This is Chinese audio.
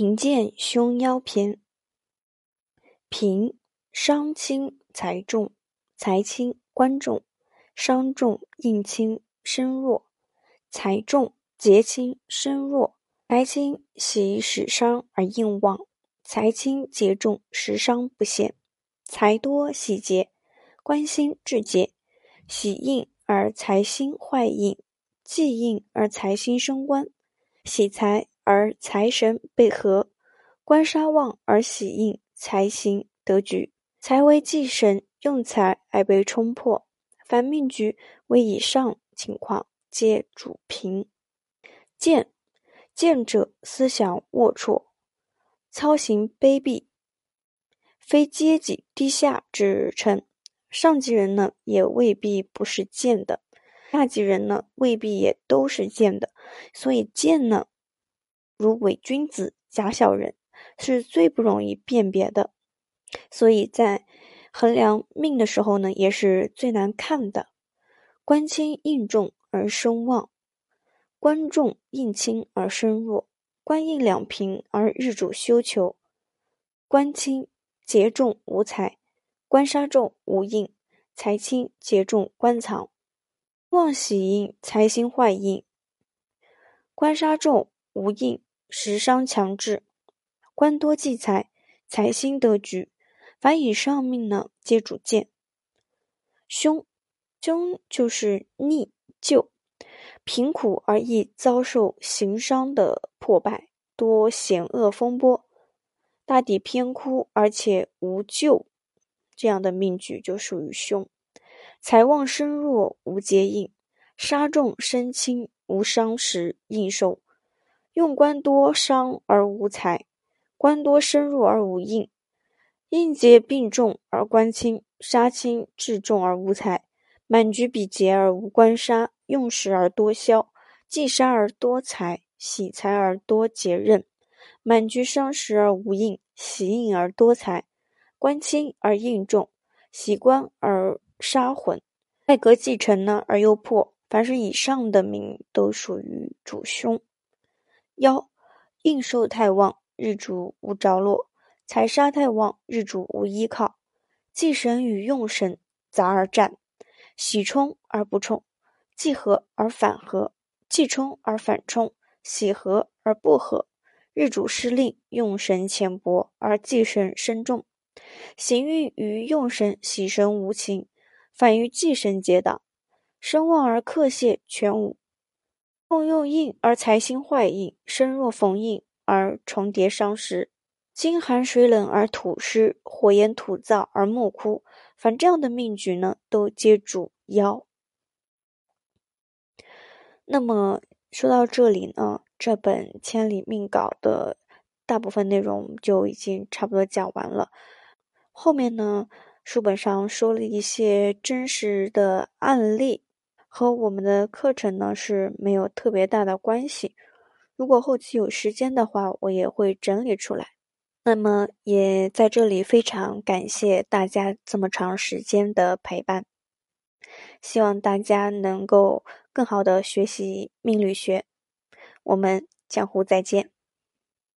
贫贱凶妖篇。贫，伤轻财重，财轻官重，伤重印轻身弱，财重节轻身弱，财轻喜使伤而应旺，财轻节重食伤不现，财多喜节，官心至节，喜印而财心坏印，忌印而财心生官，喜财。而财神被合，官杀旺而喜印，财行得局。财为忌神，用财而被冲破。凡命局为以上情况，皆主贫。贱，贱者思想龌龊，操行卑鄙，非阶级低下之称。上级人呢，也未必不是贱的；下级人呢，未必也都是贱的。所以贱呢？如伪君子、假小人，是最不容易辨别的，所以在衡量命的时候呢，也是最难看的。官轻印重而声旺，官重印轻而身弱，官印两平而日主休囚。官轻节重无财，官杀重无印，财轻节重官藏。旺喜印，财星坏印，官杀重无印。食伤强制，官多忌财，财星得局。凡以上命呢，皆主见。凶，凶就是逆旧，贫苦而易遭受行伤的破败，多险恶风波，大抵偏枯而且无救，这样的命局就属于凶。财旺身弱无结印，杀重身轻无伤时应受。用官多伤而无财，官多身弱而无印，印节病重而官轻，杀轻治重而无财，满局比劫而无官杀，用时而多消，忌杀而多财，喜财而多劫刃，满局伤时而无印，喜印而多财，官轻而应重，喜官而杀混，外格继承呢而又破，凡是以上的命都属于主凶。幺，应受太旺，日主无着落；财杀太旺，日主无依靠。忌神与用神杂而战，喜冲而不冲，忌合而反合，忌冲而反冲，喜合而不合。日主失令，用神浅薄而忌神深重。行运与用神、喜神无情，反于忌神结党，生旺而克泄全无。共用印而财星坏印，身若逢印而重叠伤时，金寒水冷而土湿，火炎土燥而木枯。凡这样的命局呢，都皆主妖。那么说到这里呢，这本千里命稿的大部分内容就已经差不多讲完了。后面呢，书本上说了一些真实的案例。和我们的课程呢是没有特别大的关系。如果后期有时间的话，我也会整理出来。那么也在这里非常感谢大家这么长时间的陪伴，希望大家能够更好的学习命理学。我们江湖再见。